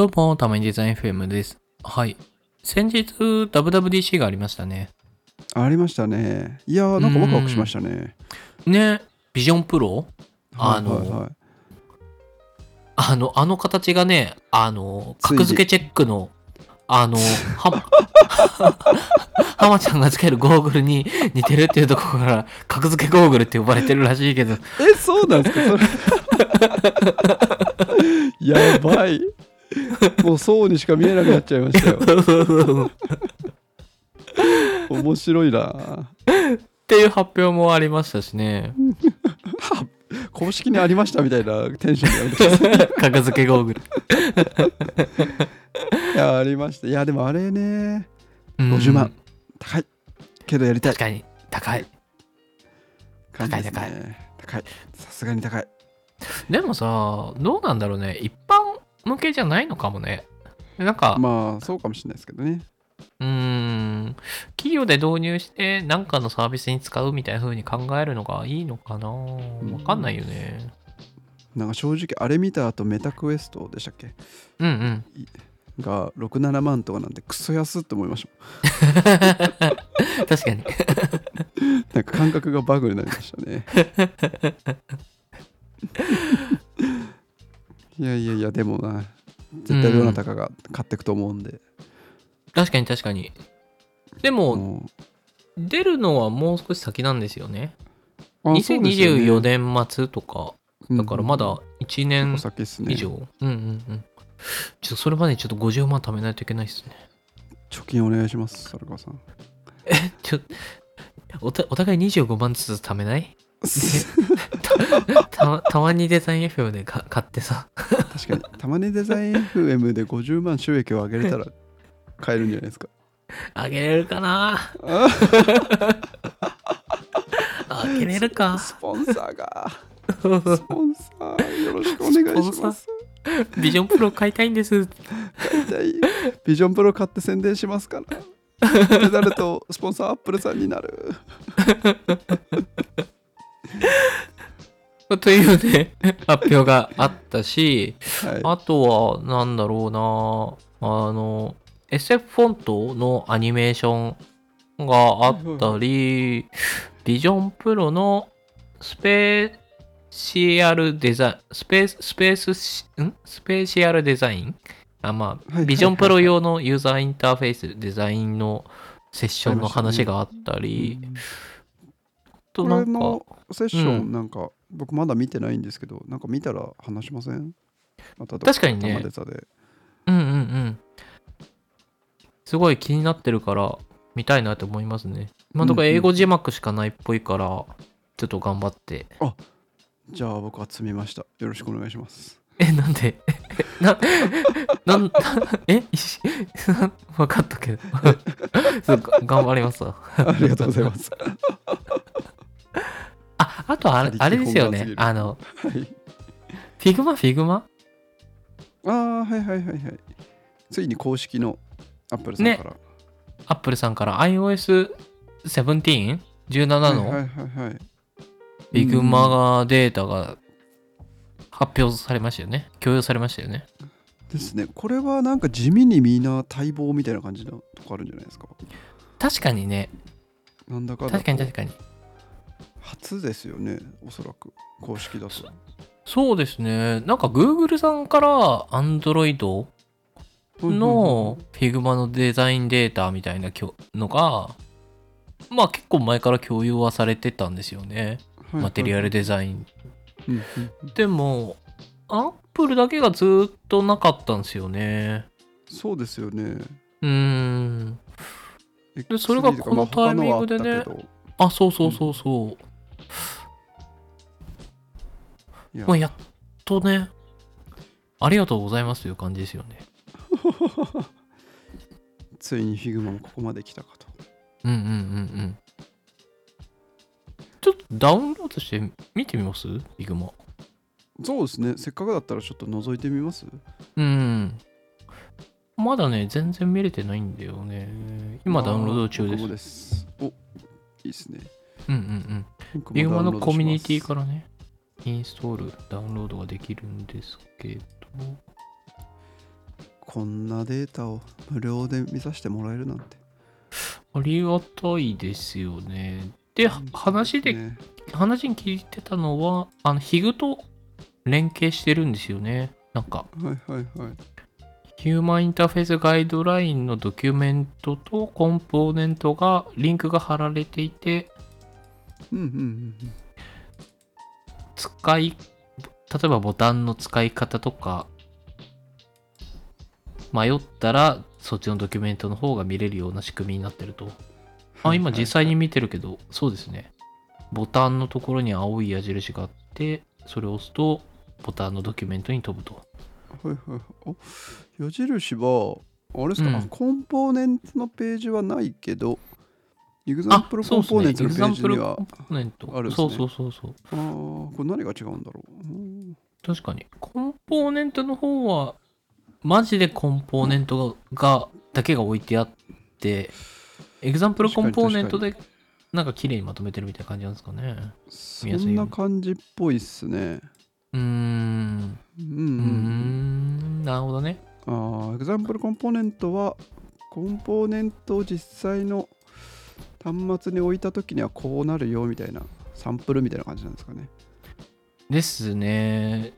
どうも、たまにデザイン FM です。はい。先日、WWDC がありましたね。ありましたね。いやー、なんかワクワクしましたね。ね、ビジョンプロ？あのはいはいはいあの、あの形がね、あの、格付けチェックの、あの、は、浜ちゃんがつけるゴーグルに似てるっていうところから、格付けゴーグルって呼ばれてるらしいけど、え、そうなんですか？それ。やばい。もうそうにしか見えなくなっちゃいましたよ。面白いな。っていう発表もありましたしね。公式にありましたみたいなテンションでやめてください格付けゴーグル。いや、ありました。いや、でもあれね、うん50万。高い。けどやりたい確。かに、高い。感じですね高い。さすがに高い。でもさ、どうなんだろうね。一般向けじゃないのかもね。なんか、まあ、そうかもしれないですけどね。うーん、企業で導入して何かのサービスに使うみたいな風に考えるのがいいのかなわかんないよね。なんか正直、あれ見た後、メタクエストでしたっけ？うんうん。が67万とかなんてクソ安って思いました確かに。なんか感覚がバグになりましたね。いやいやいや、でもな、絶対どなたかが買っていくと思うんで、確かに確かに。でも、も出るのはもう少し先なんですよね。う、あそうですよね2024年末とか。だからまだ1結年構先っすね以。上。うんうんうん。ちょっとそれまでにちょっと50万貯めないといけないですね。貯金お願いします、サルカワさん。ちょおたお互い25万ずつ貯めない？た たまにデザイン FM でか買ってさ。確かに、たまにデザイン FM で50万収益を上げれたら買えるんじゃないですか。あげれるかなあ あげれるかスポンサーが、スポンサーよろしくお願いします。ビジョンプロ買いたいんです。買いたいビジョンプロ買って宣伝しますから。ってなると、スポンサーアップルさんになる。というね、発表があったし、はい。あとは、なんだろうな、あの、SF フォントのアニメーションがあったり、ビジョンプロのスペシアルデザイン、スペース、スペースし、ん？スペシアルデザイン？あ、まあ、ビジョンプロ用のユーザーインターフェースデザインのセッションの話があったり、あとこなんか、セッショうン、なんか、僕まだ見てないんですけど、なんか見たら話しません？また確かにね。うんうんうん。すごい気になってるから見たいなって思いますね。今のところうんうん英語字幕しかないっぽいから、ちょっと頑張って。じゃあ僕は積みました。よろしくお願いします。え、なんで？な、なん、え分 かったけど。頑張りますわ。ありがとうございます。あ、あとあれあれですよね。あの、はい。 Figma？Figma？ああ、はいはいはいはい。ついに公式のアップルさんから。アップルさんから iOS17?17 の？はいはいはいはい。 Figma がデータが発表されましたよね。共有されましたよね。ですね。これはなんか地味にみんな待望みたいな感じのとこあるんじゃないですか？確かにね。なんだか確かに確かに。初ですよね、おそらく。公式だと。そうですね。なんか Google さんから Android の Figma のデザインデータみたいなのが、まあ結構前から共有はされてたんですよね。マテリアルデザイン。うんうんうんでも、Apple だけがずっとなかったんですよね。そうですよね。うーん。でそれがこのタイミングでねまあそうそうそうそう。いやまあ、やっとね、ありがとうございますという感じですよね。ついに Figma もここまで来たかと。うんうんうんうん。ちょっとダウンロードして見てみます？ビグマ。そうですね。せっかくだったらちょっと覗いてみます？うん。まだね、全然見れてないんだよね。今ダウンロード中です。です。おいいですね。うんうんうん。僕もビグマのコミュニティからね、インストール、ダウンロードができるんですけど。こんなデータを無料で見させてもらえるなんてありがたいですよね。で、話で、ね話に聞いてたのは、あの、ヒグと連携してるんですよね。なんか、はいはいはいヒューマンインターフェースガイドラインのドキュメントとコンポーネントが、リンクが貼られていて、うんうんうん使い、例えばボタンの使い方とか、迷ったら、そっちのドキュメントの方が見れるような仕組みになってると。あ、今実際に見てるけど、そうですね。ボタンのところに青い矢印があって、それを押すと、ボタンのドキュメントに飛ぶと。はいはいはいお矢印はあれですか、うんあコンポーネントのページはないけどエグザンプルコンポーネントのページにはあるんですねそうそうそうそう。あーこれ何が違うんだろううん確かに。コンポーネントの方は、マジでコンポーネントが、だけが置いてあって、エグザンプルコンポーネントで、なんか綺麗にまとめてるみたいな感じなんですかね。そんな感じっぽいっすねうーん。うんん。なるほどね。あーエグザンプルコンポーネントはコンポーネントを実際の端末に置いた時にはこうなるよみたいなサンプルみたいな感じなんですかねですね。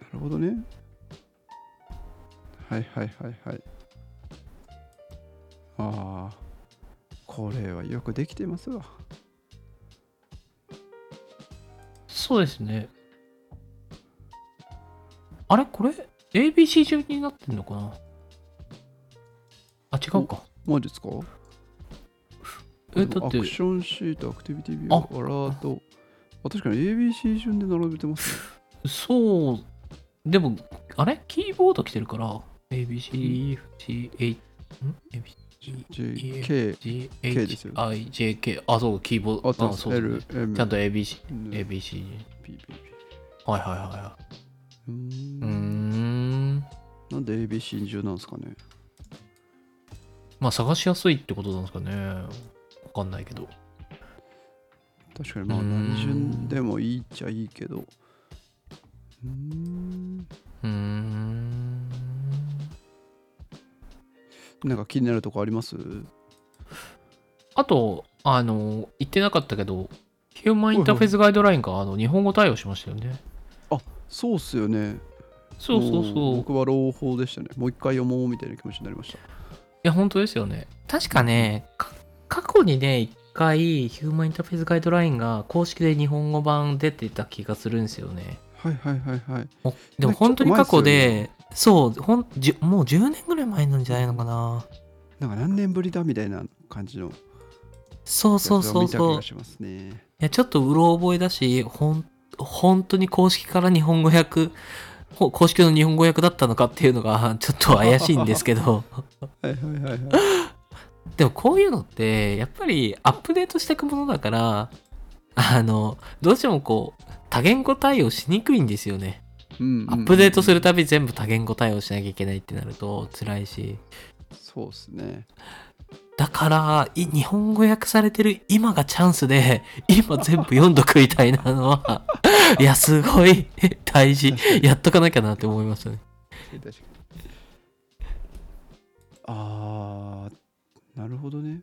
なるほどねはいはいはいはいああこれはよくできてますわそうですね。あれ？これ ?ABC 順になってんのかな？あ、違うか。マジですか？え、だってアク、ションシート、アクティビティビュー、あアラート。あ、確かに ABC 順で並べてますね。そう、でも、あれ？キーボード来てるから、ABC、G、H、ん ?ABC、J、K、K、G、K です H よ、I、J、K。あ、そう、キーボード。あそうです L ね、M、ちゃんと ABC、ABC。はいはいはいはうん。なんで ABC 順なんですかね？まあ、探しやすいってことなんですかね。わかんないけど。確かにまあ何順でもいいっちゃいいけど。うーん。うーん。なんか気になるとこあります？あと、あの、言ってなかったけど、ヒューマンインターフェースガイドラインがあの日本語対応しましたよね。そうっすよね。そうそうもそう。い僕は朗報でしたね。もう一回読もうみたいな気持ちになりました。や、本当ですよね。確かね、か過去にね、一回、ヒューマンインターフェースガイドラインが公式で日本語版出てた気がするんですよね。はいはいはいはい。おでもね本当に過去で、そうほんじゅ、もう10年ぐらい前なんじゃないのかな。なんか何年ぶりだみたいな感じのそうそうそうそう。ね。や、ちょっとうろ覚えだし、ほん、本当に公式から日本語訳、ほ公式の日本語訳だったのかっていうのがちょっと怪しいんですけど。はいはいはいはい。でもこういうのって、やっぱりアップデートしていくものだから、あの、どうしてもこう、多言語対応しにくいんですよね。うんアップデートすると。たび全部多言語対応しなきゃいけないってなると辛いし。そうっすね。だから、い日本語訳されてる今がチャンスで、今全部読んどくみたいなのは、いや、すごい大事。やっとかなきゃなって思いましたね。確かにあー、なるほどね。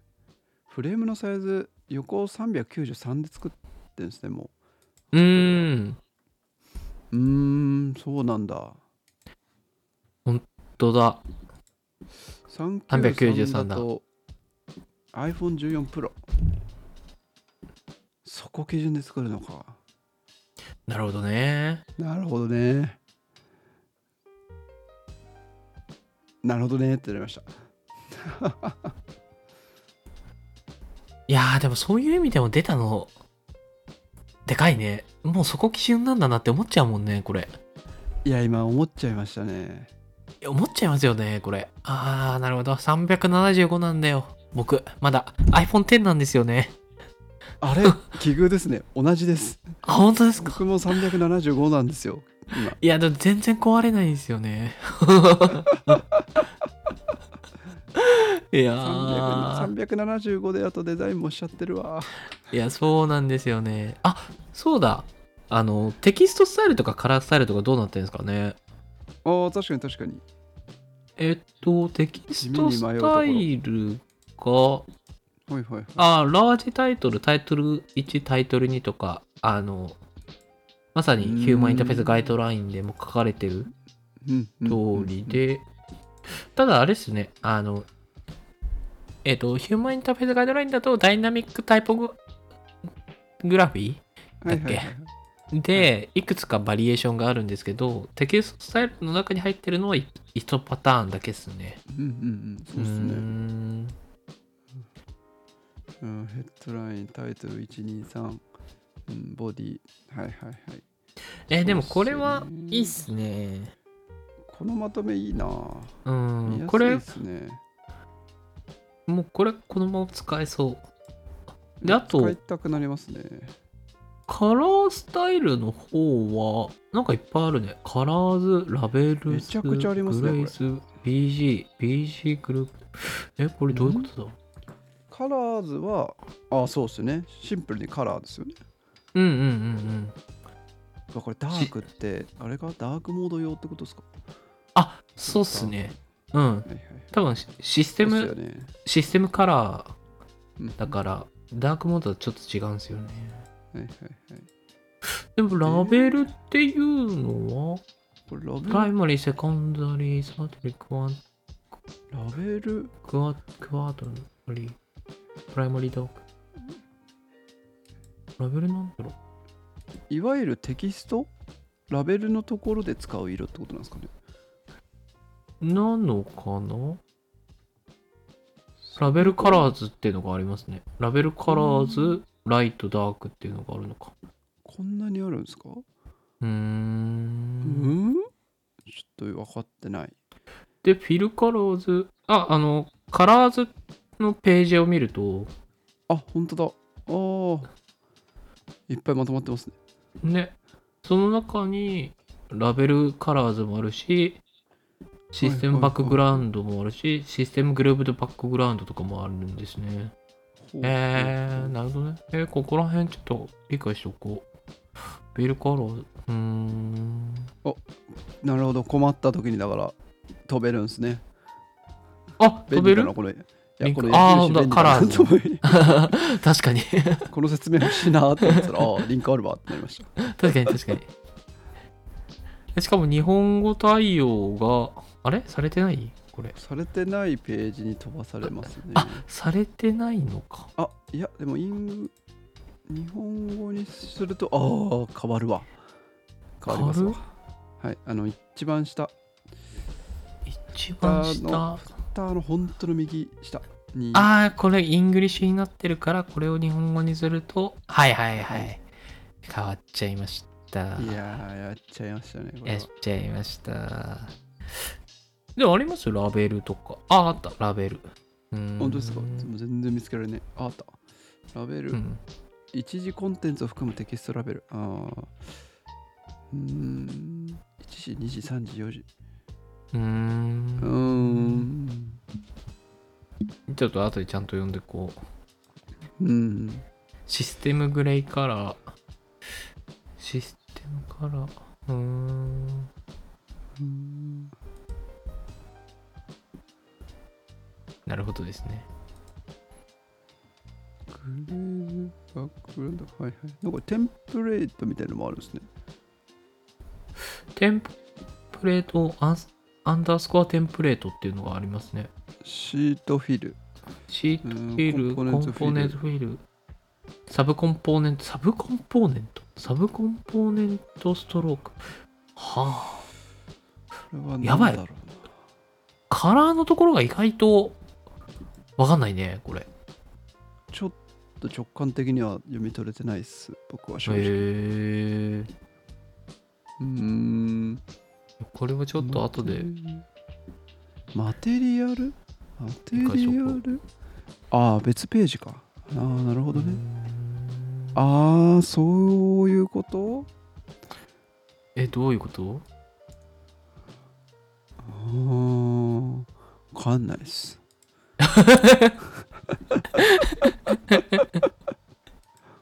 フレームのサイズ、横393で作ってるんですね、もうーん。う。うーん、そうなんだ。どうだ。393だと iPhone14 Pro。そこ基準で作るのか。なるほどね。なるほどね。なるほどねってなりました。いやー、でもそういう意味でも出たの、でかいね。もうそこ基準なんだなって思っちゃうもんね、これ。いや、今思っちゃいましたね。いや思っちゃいますよね、これ。あー、なるほど。375なんだよ。僕、まだ iPhone X なんですよね。あれ？奇遇ですね。同じです。あ、本当ですか？僕も375なんですよ。今。いや、でも全然壊れないですよね。いやー、375であとデザインもしちゃってるわ。いや、そうなんですよね。あ、そうだ。あの、テキストスタイルとかカラースタイルとかどうなってるんですかね？あ確かに確かにえっと、テキストスタイルが、はいはいはいあ、ラージタイトル、タイトル1、タイトル2とか、あの、まさにヒューマンインターフェースガイドラインでも書かれてる通りで、ただあれですね、あの、えっ、と、ヒューマンインターフェースガイドラインだと、ダイナミックタイポググラフィはいはいはいーで、いくつかバリエーションがあるんですけど、テキストスタイルの中に入ってるのは1パターンだけですね。うんうんうんそうっすね。ん。うんヘッドラインタイトル123うんボディ。はいはいはい。え、でもこれはいいっすね。このまとめいいな。うん、見やすね。もうこれ、このまま使えそう。であと使いたくなりますね。カラースタイルの方は、なんかいっぱいあるね。カラーズ、ラベルス、めちゃくちゃありますねグレイス、BG、BG グループ。え、これどういうことだ？カラーズはあそうっすね。シンプルにカラーですよね。うんうんうんうん。これダークってあれがダークモード用ってことですか？あ、そうっすね。うん。はいはい。多分シシステム、ね。システムカラーうんだから、ダークモードはちょっと違うんですよね。はいはいはい。でも、ラベルっていうのは、これラベル？ primary、secondary、tertiary、クワン、ラベル？クワ quaternary、primary dark。ラベルなんだろう。いわゆるテキスト？ラベルのところで使う色ってことなんですかねなのかな？ラベルカラーズっていうのがありますね。ラベルカラーズ、ライト、ダークっていうのがあるのか。こんなにあるんですか？うー。うん？んちょっと分かってない。で、フィルカラーズ、あ、あの、カラーズのページを見ると、あ本当だ。あー。いっぱいまとまってますね。ね、その中にラベルカラーズもあるし、システムバックグラウンドもあるし、システムグルーブドバックグラウンドとかもあるんですね。えー、なるほどね。えーここら辺ちょっと理解しておこう。ビルカラーズ、うーん。なるほど困った時にだから飛べるんですねあ、飛べる？これあー矢印便利だなカラー 確かに。この説明欲しいなって思ったらあーリンクあるわってなりました 確かに確かに。しかも日本語対応が、あれ？されてない？これ。されてないページに飛ばされますねあ、されてないのか。あいやでもイン日本語にするとああ変わるわ変わりますわはいあの一番下一番下。下下の本当の右下にああ、これ English になってるから、これを日本語にすると、はいはいは。はい変わっちゃいました。いやーやっちゃいましたねやっちゃいました。でもあります？よ、ラベルとか。あ、あった、ラベル。うーん本当ですか？もう全然見つけられねえああったラベル、うん。一時コンテンツを含むテキストラベルああうーん1時2時3時4時うー。うんーんちょっと後でちゃんと読んでこう。うんシステムグレイカラー。システムカラー。うーん。うんなるほどですね。グレーズバックグラウンドはいはいなんかテンプレートみたいなのもあるんですねテンプレートアンス、アンダースコアテンプレートっていうのがありますね。シートフィルシートフィル、うんコンポーネントフィル、サブコンポーネント、サブコンポーネント、サブコンポーネントストローク？はあ。これは何やばいカラーのところが意外とわかんないね、これ。へちょっと直感的には読み取れてないっす僕は正直。え。うーん。これはちょっと後で。マテリアル？マテリアル？ああ別ページか。ああなるほどね。ああそういうこと？え、どういうこと？ああわかんないっす。わ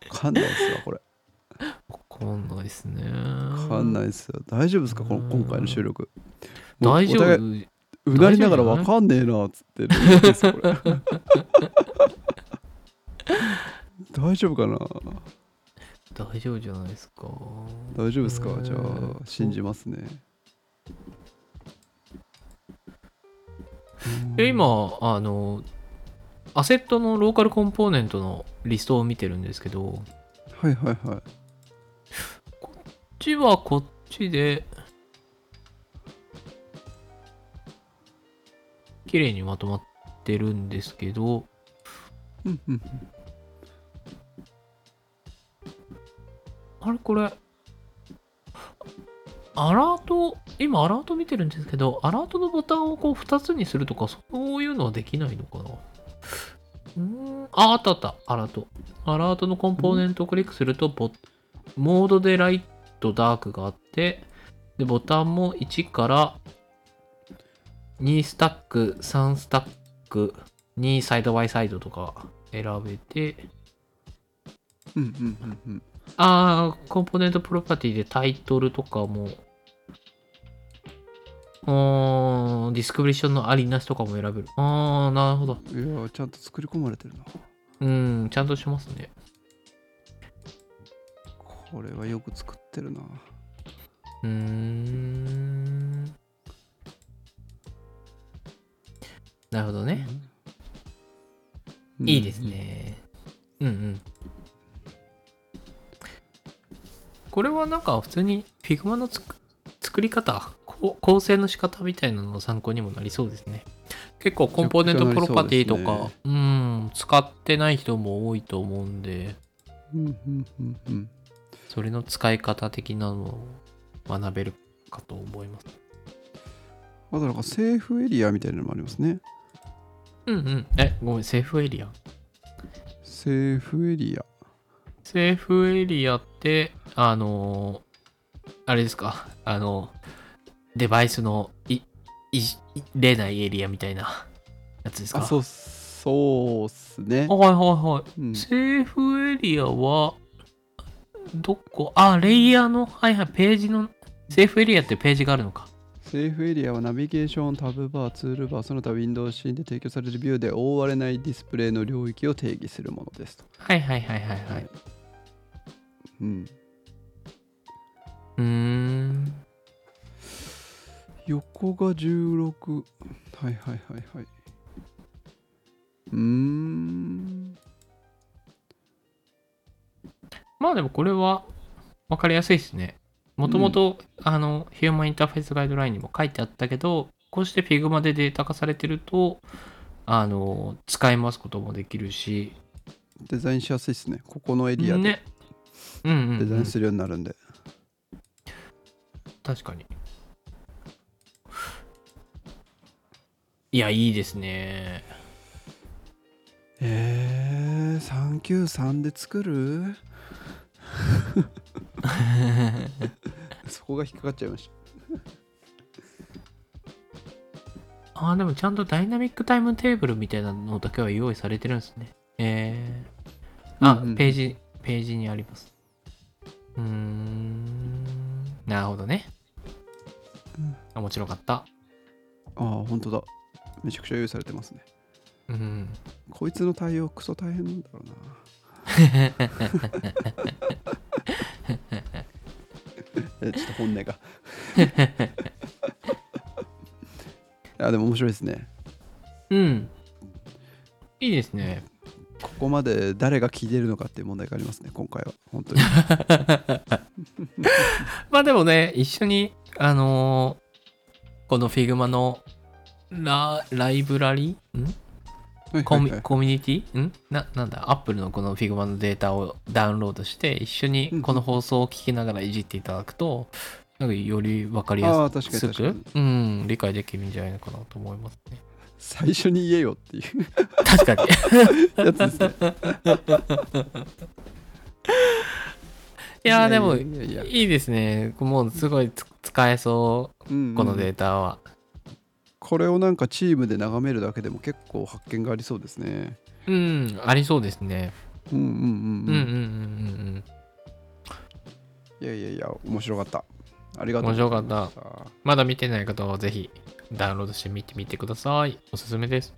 かんないっすわこれ。わかんないですね。わかんないっすよ。大丈夫ですかこの今回の収録。大丈夫。いうなりながらわかんねえなっつって 大丈夫かな？大丈夫じゃないですか。大丈夫ですか？うん。じゃあ信じますねえ今あのアセットのローカルコンポーネントのリストを見てるんですけどこはいはいはい。っちはこっちで綺麗にまとまってるんですけどうんうん。あれこれアラート今アラート見てるんですけどアラートのボタンをこう2つにするとかそういうのはできないのかな？うーん。ああったあった。アラート。アラートのコンポーネントをクリックするとボモードでライトダークがあってでボタンも1から2スタック3スタック2サイドバイサイドとか選べて。うんうんうんうん。ああ、コンポーネントプロパティでタイトルとかも、ディスクリプションのありなしとかも選べる。ああ、なるほど。いやちゃんと作り込まれてるなうん、ちゃんとしますね。これはよく作ってるなうーん。なるほどね。うんいいですね。うんうん。これはなんか普通に Figma のつく作り方、構成の仕方みたいなのの参考にもなりそうですね。結構コンポーネントプロパティとか、うん、使ってない人も多いと思うんで、うんうんうんうんそれの使い方的なのを学べるかと思います。あとなんか Safe Area みたいなのもありますねうんうん。え、ごめん、 Safe Area。セーフエリアセーフエリアって、あのーあれですか、あの、デバイスのい、い、れないエリアみたいなやつですかあそうそうっすね、はいはいはい。うん、 Safe Area は、どこあ、レイヤーの、はいはい、ページの、セーフエリアってページがあるのか。セーフエリアはナビゲーション、タブバー、ツールバー、その他 Windows シーンで提供されるビューで覆われないディスプレイの領域を定義するものですと。はいはいはいはいはい。うん、うん。横が16。はいはいはいはい。うーん。まあでもこれは分かりやすいですね。もともと、あの、ヒューマンインターフェースガイドラインにも書いてあったけど、こうして Figma でデータ化されてると、あの、使い回すこともできるし、デザインしやすいですね。ここのエリアでね。うんうん、うん、デザインするようになるんで。確かに。いや、いいですね。えー、393で作る？そこが引っかかっちゃいました。ああ、でもちゃんとダイナミックタイムテーブルみたいなのだけは用意されてるんですね。えー、あ、うんうんページ、ページにあります。うーん、なるほどね。面白かった。ああ、本当だ。めちゃくちゃ用意されてますね。うん。こいつの対応クソ大変なんだろうな。えちょっと本音が。いやでも面白いですね。うん。いいですね。ここまで誰が聞いてるのかっていう問題がありますね、今回は。本当に。まあでもね、一緒に、あのーこの Figma のラライブラリー？ん？コミコミュニティ？ん？ななんだ、Apple のこの Figma のデータをダウンロードして、一緒にこの放送を聞きながらいじっていただくと、なんかより分かりやすく、うん、理解できるんじゃないのかなと思いますね。最初に言えよっていう。確かに。やつですね。いやーでも、いやいですね。もうすごいつ使えそう、うんうん。このデータは。これをなんかチームで眺めるだけでも結構発見がありそうですね。うん、ありそうですね。うんうんうんうん。うんうんうんうん。いやいやいや、面白かった。ありがとう面白かった。まだ見てない方はぜひダウンロードして見てみてください。おすすめです。